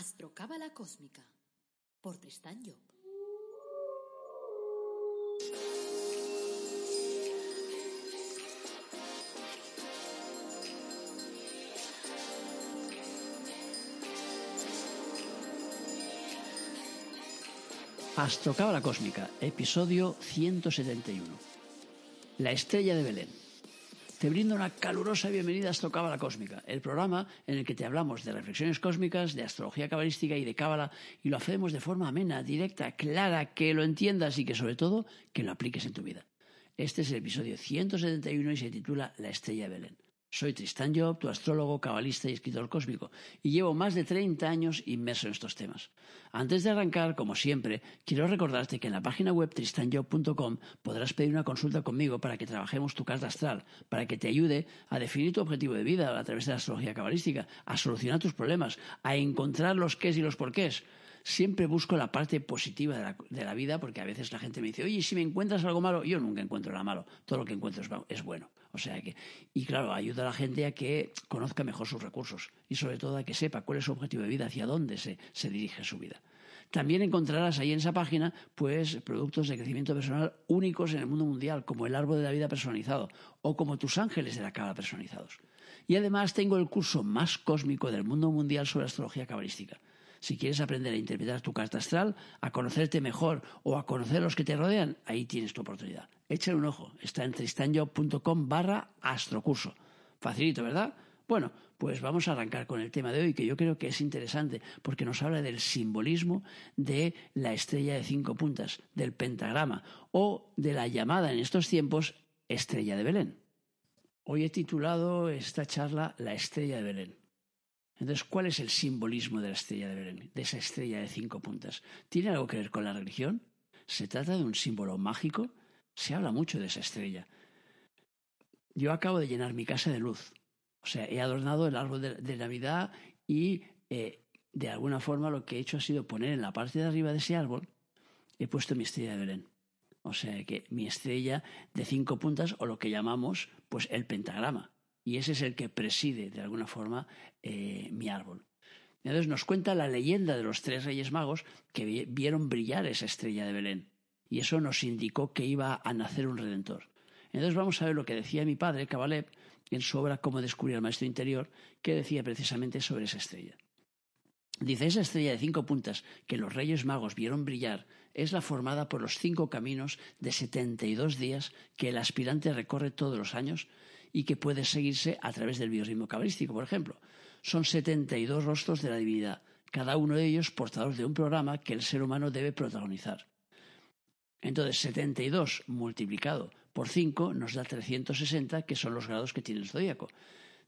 Astrocábala Cósmica por Tristán Job. Astrocábala Cósmica, episodio 171. La estrella de Belén. Te brindo una calurosa bienvenida a Astrocábala Cósmica, el programa en el que te hablamos de reflexiones cósmicas, de astrología cabalística y de cábala, y lo hacemos de forma amena, directa, clara, que lo entiendas y que sobre todo que lo apliques en tu vida. Este es el episodio 171 y se titula La estrella de Belén. Soy Tristan Job, tu astrólogo, cabalista y escritor cósmico, y llevo más de 30 años inmerso en estos temas. Antes de arrancar, como siempre, quiero recordarte que en la página web tristanjob.com podrás pedir una consulta conmigo para que trabajemos tu carta astral, para que te ayude a definir tu objetivo de vida a través de la astrología cabalística, a solucionar tus problemas, a encontrar los qués y los porqués siempre busco la parte positiva de la, vida, porque a veces la gente me dice, oye, si me encuentras algo malo, yo nunca encuentro nada malo, todo lo que encuentro es, bueno. O sea que, y claro, ayuda a la gente a que conozca mejor sus recursos y sobre todo a que sepa cuál es su objetivo de vida, hacia dónde se, se dirige su vida. También encontrarás ahí en esa página pues productos de crecimiento personal únicos en el mundo mundial, como el árbol de la vida personalizado o como tus ángeles de la cábala personalizados. Y además tengo el curso más cósmico del mundo mundial sobre astrología cabalística si quieres aprender a interpretar tu carta astral, a conocerte mejor o a conocer a los que te rodean, ahí tienes tu oportunidad. Échale un ojo. Está en tristanjob.com barra astrocurso. Facilito, ¿verdad? Bueno, pues vamos a arrancar con el tema de hoy, que yo creo que es interesante, porque nos habla del simbolismo de la estrella de cinco puntas, del pentagrama, o de la llamada en estos tiempos estrella de Belén. Hoy he titulado esta charla La estrella de Belén. Entonces, ¿cuál es el simbolismo de la estrella de Belén, de esa estrella de cinco puntas? ¿Tiene algo que ver con la religión? ¿Se trata de un símbolo mágico? Se habla mucho de esa estrella. Yo acabo de llenar mi casa de luz. O sea, he adornado el árbol de, Navidad y eh, de alguna forma lo que he hecho ha sido poner en la parte de arriba de ese árbol, he puesto mi estrella de Belén. O sea que mi estrella de cinco puntas, o lo que llamamos, pues el pentagrama y ese es el que preside de alguna forma eh, mi árbol. Entonces nos cuenta la leyenda de los tres reyes magos que vieron brillar esa estrella de Belén y eso nos indicó que iba a nacer un redentor. Entonces vamos a ver lo que decía mi padre, Kabalev, en su obra Cómo descubrir el maestro interior, que decía precisamente sobre esa estrella. Dice, esa estrella de cinco puntas que los reyes magos vieron brillar es la formada por los cinco caminos de setenta y dos días que el aspirante recorre todos los años y que puede seguirse a través del biorritmo cabalístico, por ejemplo. Son 72 rostros de la divinidad, cada uno de ellos portador de un programa que el ser humano debe protagonizar. Entonces, 72 multiplicado por 5 nos da 360, que son los grados que tiene el zodíaco.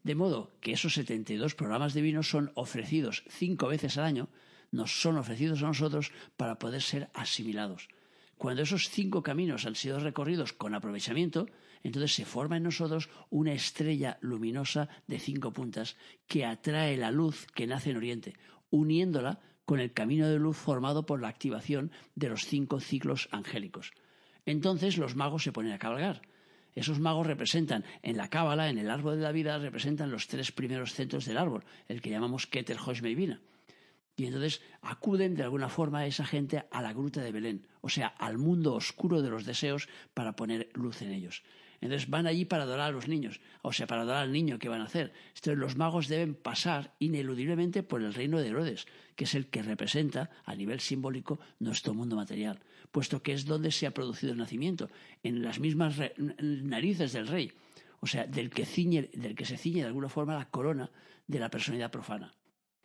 De modo que esos 72 programas divinos son ofrecidos cinco veces al año, nos son ofrecidos a nosotros para poder ser asimilados. Cuando esos cinco caminos han sido recorridos con aprovechamiento, entonces se forma en nosotros una estrella luminosa de cinco puntas que atrae la luz que nace en Oriente, uniéndola con el camino de luz formado por la activación de los cinco ciclos angélicos. Entonces los magos se ponen a cabalgar. Esos magos representan en la cábala, en el árbol de la vida, representan los tres primeros centros del árbol, el que llamamos Keter Hoshmeivina. Y entonces acuden de alguna forma a esa gente a la gruta de Belén, o sea, al mundo oscuro de los deseos para poner luz en ellos. Entonces van allí para adorar a los niños, o sea, para adorar al niño que van a hacer. Entonces los magos deben pasar ineludiblemente por el reino de Herodes, que es el que representa a nivel simbólico nuestro mundo material, puesto que es donde se ha producido el nacimiento, en las mismas narices del rey, o sea, del que, del que se ciñe de alguna forma la corona de la personalidad profana.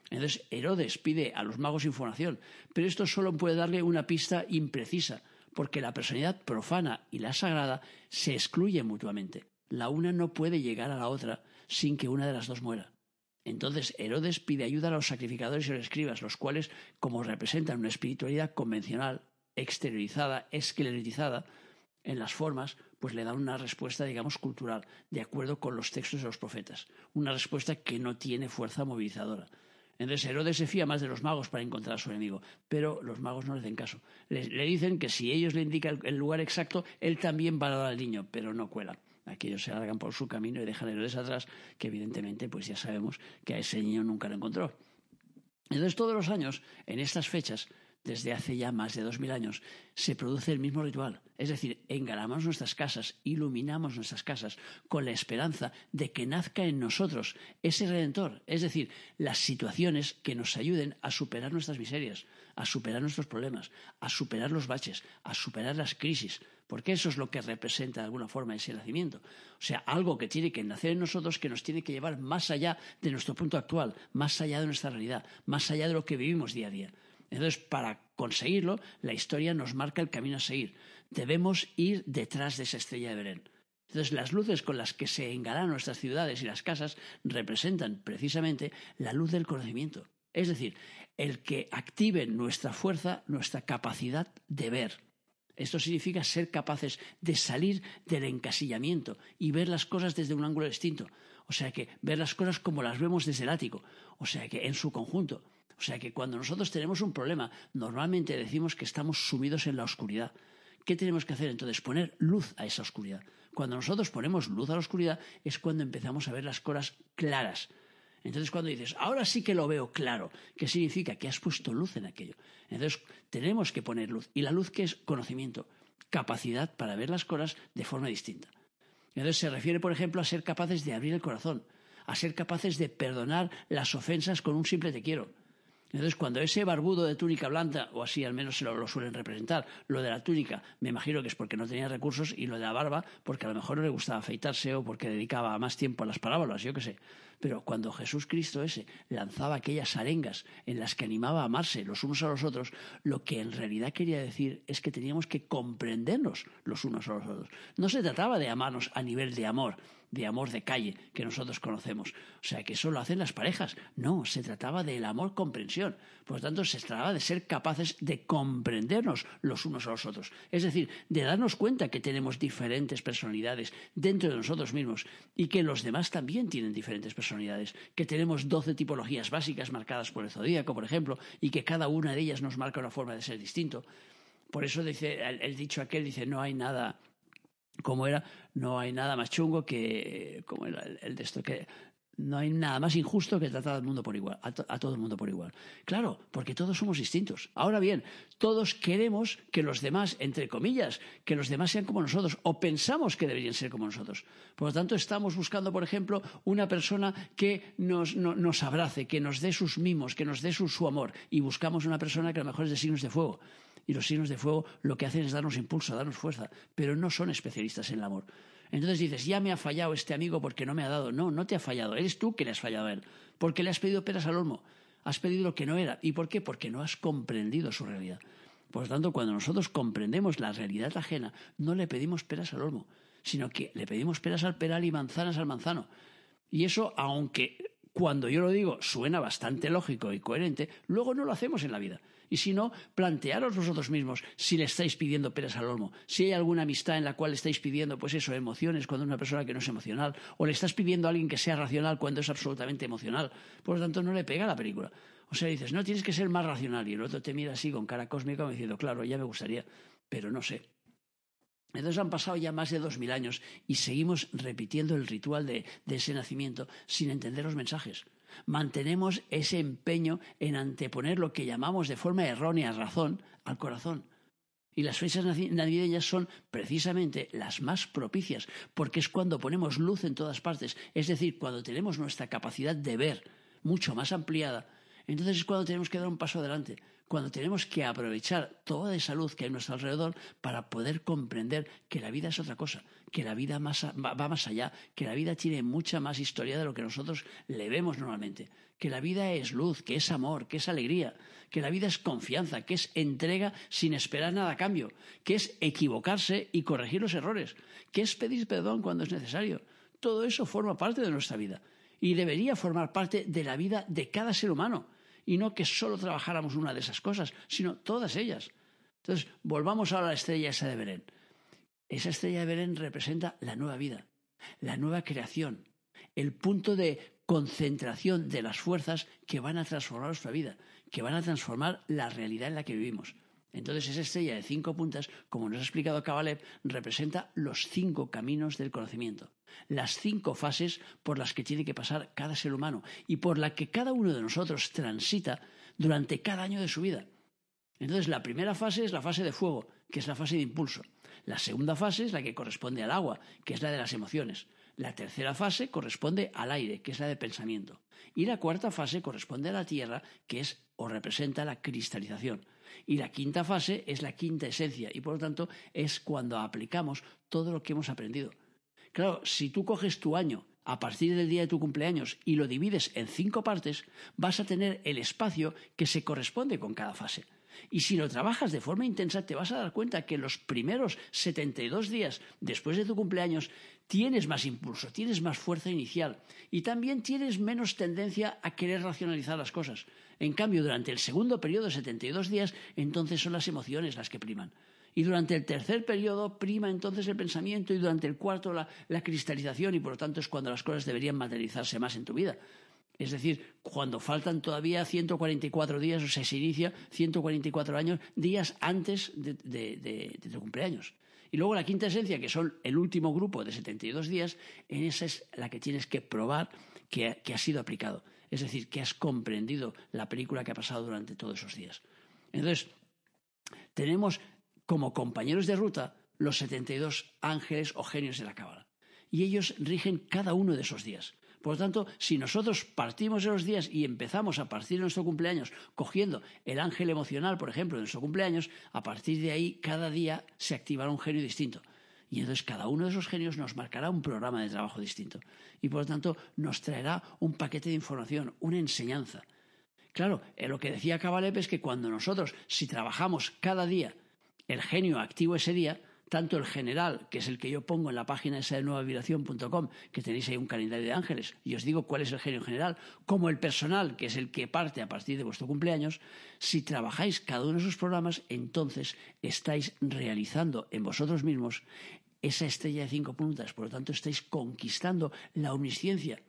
Entonces Herodes pide a los magos información, pero esto solo puede darle una pista imprecisa, porque la personalidad profana y la sagrada se excluyen mutuamente. La una no puede llegar a la otra sin que una de las dos muera. Entonces Herodes pide ayuda a los sacrificadores y los escribas, los cuales, como representan una espiritualidad convencional, exteriorizada, esqueletizada en las formas, pues le dan una respuesta, digamos, cultural, de acuerdo con los textos de los profetas. Una respuesta que no tiene fuerza movilizadora. Entonces Herodes se fía más de los magos para encontrar a su enemigo, pero los magos no le hacen caso. Le, dicen que si ellos le indican el, lugar exacto, él también va a dar al niño, pero no cuela. Aquellos se largan por su camino y dejan a Herodes atrás, que evidentemente pues ya sabemos que a ese niño nunca lo encontró. Entonces, todos los años, en estas fechas, desde hace ya más de dos mil años, se produce el mismo ritual. Es decir, engalanamos nuestras casas, iluminamos nuestras casas con la esperanza de que nazca en nosotros ese redentor. Es decir, las situaciones que nos ayuden a superar nuestras miserias, a superar nuestros problemas, a superar los baches, a superar las crisis. Porque eso es lo que representa de alguna forma ese nacimiento. O sea, algo que tiene que nacer en nosotros que nos tiene que llevar más allá de nuestro punto actual, más allá de nuestra realidad, más allá de lo que vivimos día a día. Entonces, para conseguirlo, la historia nos marca el camino a seguir. Debemos ir detrás de esa estrella de Belén. Entonces, las luces con las que se engalanan nuestras ciudades y las casas representan precisamente la luz del conocimiento. Es decir, el que active nuestra fuerza, nuestra capacidad de ver. Esto significa ser capaces de salir del encasillamiento y ver las cosas desde un ángulo distinto. O sea que ver las cosas como las vemos desde el ático. O sea que en su conjunto. O sea que cuando nosotros tenemos un problema, normalmente decimos que estamos sumidos en la oscuridad. ¿Qué tenemos que hacer entonces? Poner luz a esa oscuridad. Cuando nosotros ponemos luz a la oscuridad es cuando empezamos a ver las cosas claras. Entonces cuando dices, ahora sí que lo veo claro, ¿qué significa? Que has puesto luz en aquello. Entonces tenemos que poner luz. ¿Y la luz qué es? Conocimiento, capacidad para ver las cosas de forma distinta. Entonces se refiere, por ejemplo, a ser capaces de abrir el corazón, a ser capaces de perdonar las ofensas con un simple te quiero entonces, cuando ese barbudo de túnica blanca, o así al menos se lo, lo, suelen representar, lo de la túnica, me imagino que es porque no tenía recursos, y lo de la barba, porque a lo mejor no le gustaba afeitarse o porque dedicaba más tiempo a las parábolas, yo qué sé. Pero cuando Jesús Cristo ese lanzaba aquellas arengas en las que animaba a amarse los unos a los otros, lo que en realidad quería decir es que teníamos que comprendernos los unos a los otros. No se trataba de amarnos a nivel de amor, de amor de calle que nosotros conocemos. O sea, que eso lo hacen las parejas. No, se trataba del amor comprensión. Por lo tanto, se trataba de ser capaces de comprendernos los unos a los otros. Es decir, de darnos cuenta que tenemos diferentes personalidades dentro de nosotros mismos y que los demás también tienen diferentes personalidades, que tenemos doce tipologías básicas marcadas por el zodíaco, por ejemplo, y que cada una de ellas nos marca una forma de ser distinto. Por eso dice el, dicho aquel dice no hay nada como era, no hay nada más chungo que, como era el, de esto, que no hay nada más injusto que tratar al mundo por igual, a, todo el mundo por igual. Claro, porque todos somos distintos. Ahora bien, todos queremos que los demás, entre comillas, que los demás sean como nosotros, o pensamos que deberían ser como nosotros. Por lo tanto, estamos buscando, por ejemplo, una persona que nos, nos abrace, que nos dé sus mimos, que nos dé su, su amor, y buscamos una persona que a lo mejor es de signos de fuego y los signos de fuego lo que hacen es darnos impulso, darnos fuerza, pero no son especialistas en el amor. Entonces dices, ya me ha fallado este amigo porque no me ha dado. No, no te ha fallado, eres tú que le has fallado a él, porque le has pedido peras al olmo, has pedido lo que no era. ¿Y por qué? Porque no has comprendido su realidad. Por lo tanto, cuando nosotros comprendemos la realidad ajena, no le pedimos peras al olmo, sino que le pedimos peras al peral y manzanas al manzano. Y eso, aunque cuando yo lo digo suena bastante lógico y coherente, luego no lo hacemos en la vida. Y si no, plantearos vosotros mismos si le estáis pidiendo peras al olmo, si hay alguna amistad en la cual estáis pidiendo, pues eso, emociones cuando es una persona que no es emocional, o le estás pidiendo a alguien que sea racional cuando es absolutamente emocional. Por lo tanto, no le pega la película. O sea, dices, no, tienes que ser más racional. Y el otro te mira así con cara cósmica como diciendo, claro, ya me gustaría, pero no sé. Entonces han pasado ya más de dos mil años y seguimos repitiendo el ritual de, de ese nacimiento sin entender los mensajes mantenemos ese empeño en anteponer lo que llamamos de forma errónea razón al corazón. Y las fechas navideñas son precisamente las más propicias, porque es cuando ponemos luz en todas partes, es decir, cuando tenemos nuestra capacidad de ver mucho más ampliada, entonces es cuando tenemos que dar un paso adelante, cuando tenemos que aprovechar toda esa luz que hay a nuestro alrededor para poder comprender que la vida es otra cosa, que la vida va más allá, que la vida tiene mucha más historia de lo que nosotros le vemos normalmente, que la vida es luz, que es amor, que es alegría, que la vida es confianza, que es entrega sin esperar nada a cambio, que es equivocarse y corregir los errores, que es pedir perdón cuando es necesario. Todo eso forma parte de nuestra vida y debería formar parte de la vida de cada ser humano y no que solo trabajáramos una de esas cosas, sino todas ellas. Entonces, volvamos ahora a la estrella esa de Belén. Esa estrella de Belén representa la nueva vida, la nueva creación, el punto de concentración de las fuerzas que van a transformar nuestra vida, que van a transformar la realidad en la que vivimos. Entonces esa estrella de cinco puntas, como nos ha explicado Kabalev, representa los cinco caminos del conocimiento, las cinco fases por las que tiene que pasar cada ser humano y por la que cada uno de nosotros transita durante cada año de su vida. Entonces, la primera fase es la fase de fuego, que es la fase de impulso. La segunda fase es la que corresponde al agua, que es la de las emociones. La tercera fase corresponde al aire, que es la de pensamiento. Y la cuarta fase corresponde a la tierra, que es o representa la cristalización. Y la quinta fase es la quinta esencia, y por lo tanto es cuando aplicamos todo lo que hemos aprendido. Claro, si tú coges tu año a partir del día de tu cumpleaños y lo divides en cinco partes, vas a tener el espacio que se corresponde con cada fase. Y si lo trabajas de forma intensa, te vas a dar cuenta que los primeros 72 días después de tu cumpleaños tienes más impulso, tienes más fuerza inicial y también tienes menos tendencia a querer racionalizar las cosas. En cambio, durante el segundo periodo de 72 días, entonces son las emociones las que priman. Y durante el tercer periodo prima entonces el pensamiento y durante el cuarto la, la cristalización y por lo tanto es cuando las cosas deberían materializarse más en tu vida. Es decir, cuando faltan todavía 144 días, o sea, se inicia 144 años, días antes de, tu cumpleaños. Y luego la quinta esencia, que son el último grupo de 72 días, en esa es la que tienes que probar que, que ha sido aplicado. Es decir, que has comprendido la película que ha pasado durante todos esos días. Entonces, tenemos como compañeros de ruta los 72 ángeles o genios de la cábala. Y ellos rigen cada uno de esos días. Por lo tanto, si nosotros partimos de los días y empezamos a partir de nuestro cumpleaños cogiendo el ángel emocional, por ejemplo, de nuestro cumpleaños, a partir de ahí cada día se activará un genio distinto. Y entonces cada uno de esos genios nos marcará un programa de trabajo distinto. Y por lo tanto nos traerá un paquete de información, una enseñanza. Claro, eh, lo que decía Cabalep es que cuando nosotros, si trabajamos cada día el genio activo ese día, tanto el general, que es el que yo pongo en la página esa de nuevavibración.com, que tenéis ahí un calendario de ángeles, y os digo cuál es el genio general, como el personal, que es el que parte a partir de vuestro cumpleaños, si trabajáis cada uno de esos programas, entonces estáis realizando en vosotros mismos esa estrella de cinco puntas, por lo tanto estáis conquistando la omnisciencia.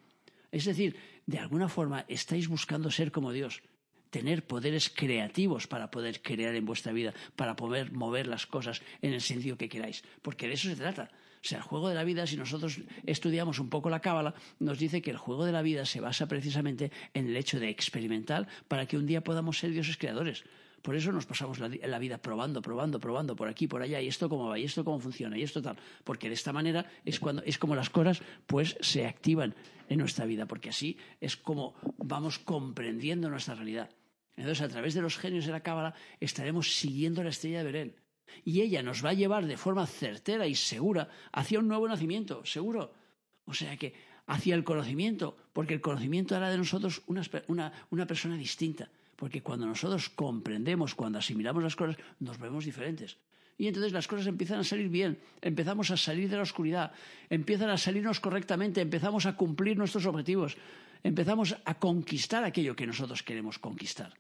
Es decir, de alguna forma estáis buscando ser como Dios, tener poderes creativos para poder crear en vuestra vida, para poder mover las cosas en el sentido que queráis, porque de eso se trata. O sea, el juego de la vida, si nosotros estudiamos un poco la cábala, nos dice que el juego de la vida se basa precisamente en el hecho de experimentar para que un día podamos ser dioses creadores. Por eso nos pasamos la, vida probando, probando, probando por aquí, por allá, y esto cómo va, y esto cómo funciona, y esto tal. Porque de esta manera es cuando es como las cosas pues se activan en nuestra vida, porque así es como vamos comprendiendo nuestra realidad. Entonces, a través de los genios de la Cábala, estaremos siguiendo la estrella de Belén. Y ella nos va a llevar de forma certera y segura hacia un nuevo nacimiento, seguro. O sea que hacia el conocimiento, porque el conocimiento hará de nosotros una, una persona distinta. Porque cuando nosotros comprendemos, cuando asimilamos las cosas, nos vemos diferentes. Y entonces las cosas empiezan a salir bien, empezamos a salir de la oscuridad, empiezan a salirnos correctamente, empezamos a cumplir nuestros objetivos, empezamos a conquistar aquello que nosotros queremos conquistar.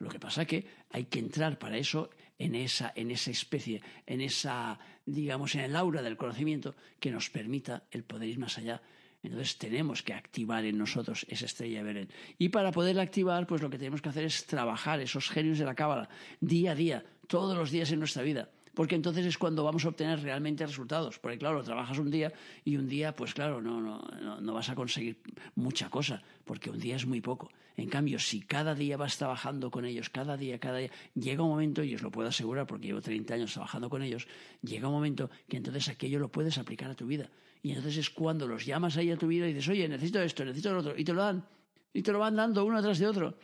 Lo que pasa es que hay que entrar para eso en esa, en esa especie, en esa, digamos, en el aura del conocimiento que nos permita el poder ir más allá. Entonces tenemos que activar en nosotros esa estrella de Belén. Y para poderla activar, pues lo que tenemos que hacer es trabajar esos genios de la cábala día a día, todos los días en nuestra vida porque entonces es cuando vamos a obtener realmente resultados. Porque claro, trabajas un día y un día, pues claro, no, no, no, vas a conseguir mucha cosa, porque un día es muy poco. En cambio, si cada día vas trabajando con ellos, cada día, cada día, llega un momento, y os lo puedo asegurar porque llevo 30 años trabajando con ellos, llega un momento que entonces aquello lo puedes aplicar a tu vida. Y entonces es cuando los llamas ahí a tu vida y dices, oye, necesito esto, necesito lo otro, y te lo dan. Y te lo van dando uno tras de otro.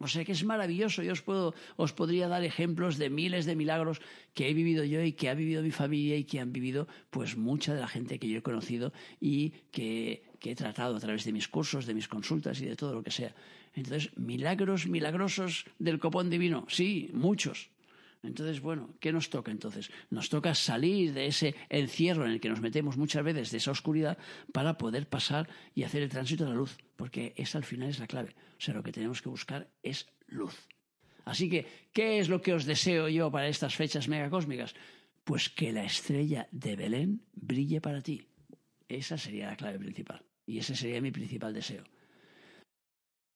O sea que es maravilloso. Yo os, puedo, os podría dar ejemplos de miles de milagros que he vivido yo y que ha vivido mi familia y que han vivido pues mucha de la gente que yo he conocido y que, que he tratado a través de mis cursos, de mis consultas y de todo lo que sea. Entonces, milagros milagrosos del copón divino, sí, muchos. Entonces, bueno, ¿qué nos toca entonces? Nos toca salir de ese encierro en el que nos metemos muchas veces, de esa oscuridad, para poder pasar y hacer el tránsito a la luz, porque esa al final es la clave. O sea, lo que tenemos que buscar es luz. Así que, ¿qué es lo que os deseo yo para estas fechas megacósmicas? Pues que la estrella de Belén brille para ti. Esa sería la clave principal. Y ese sería mi principal deseo.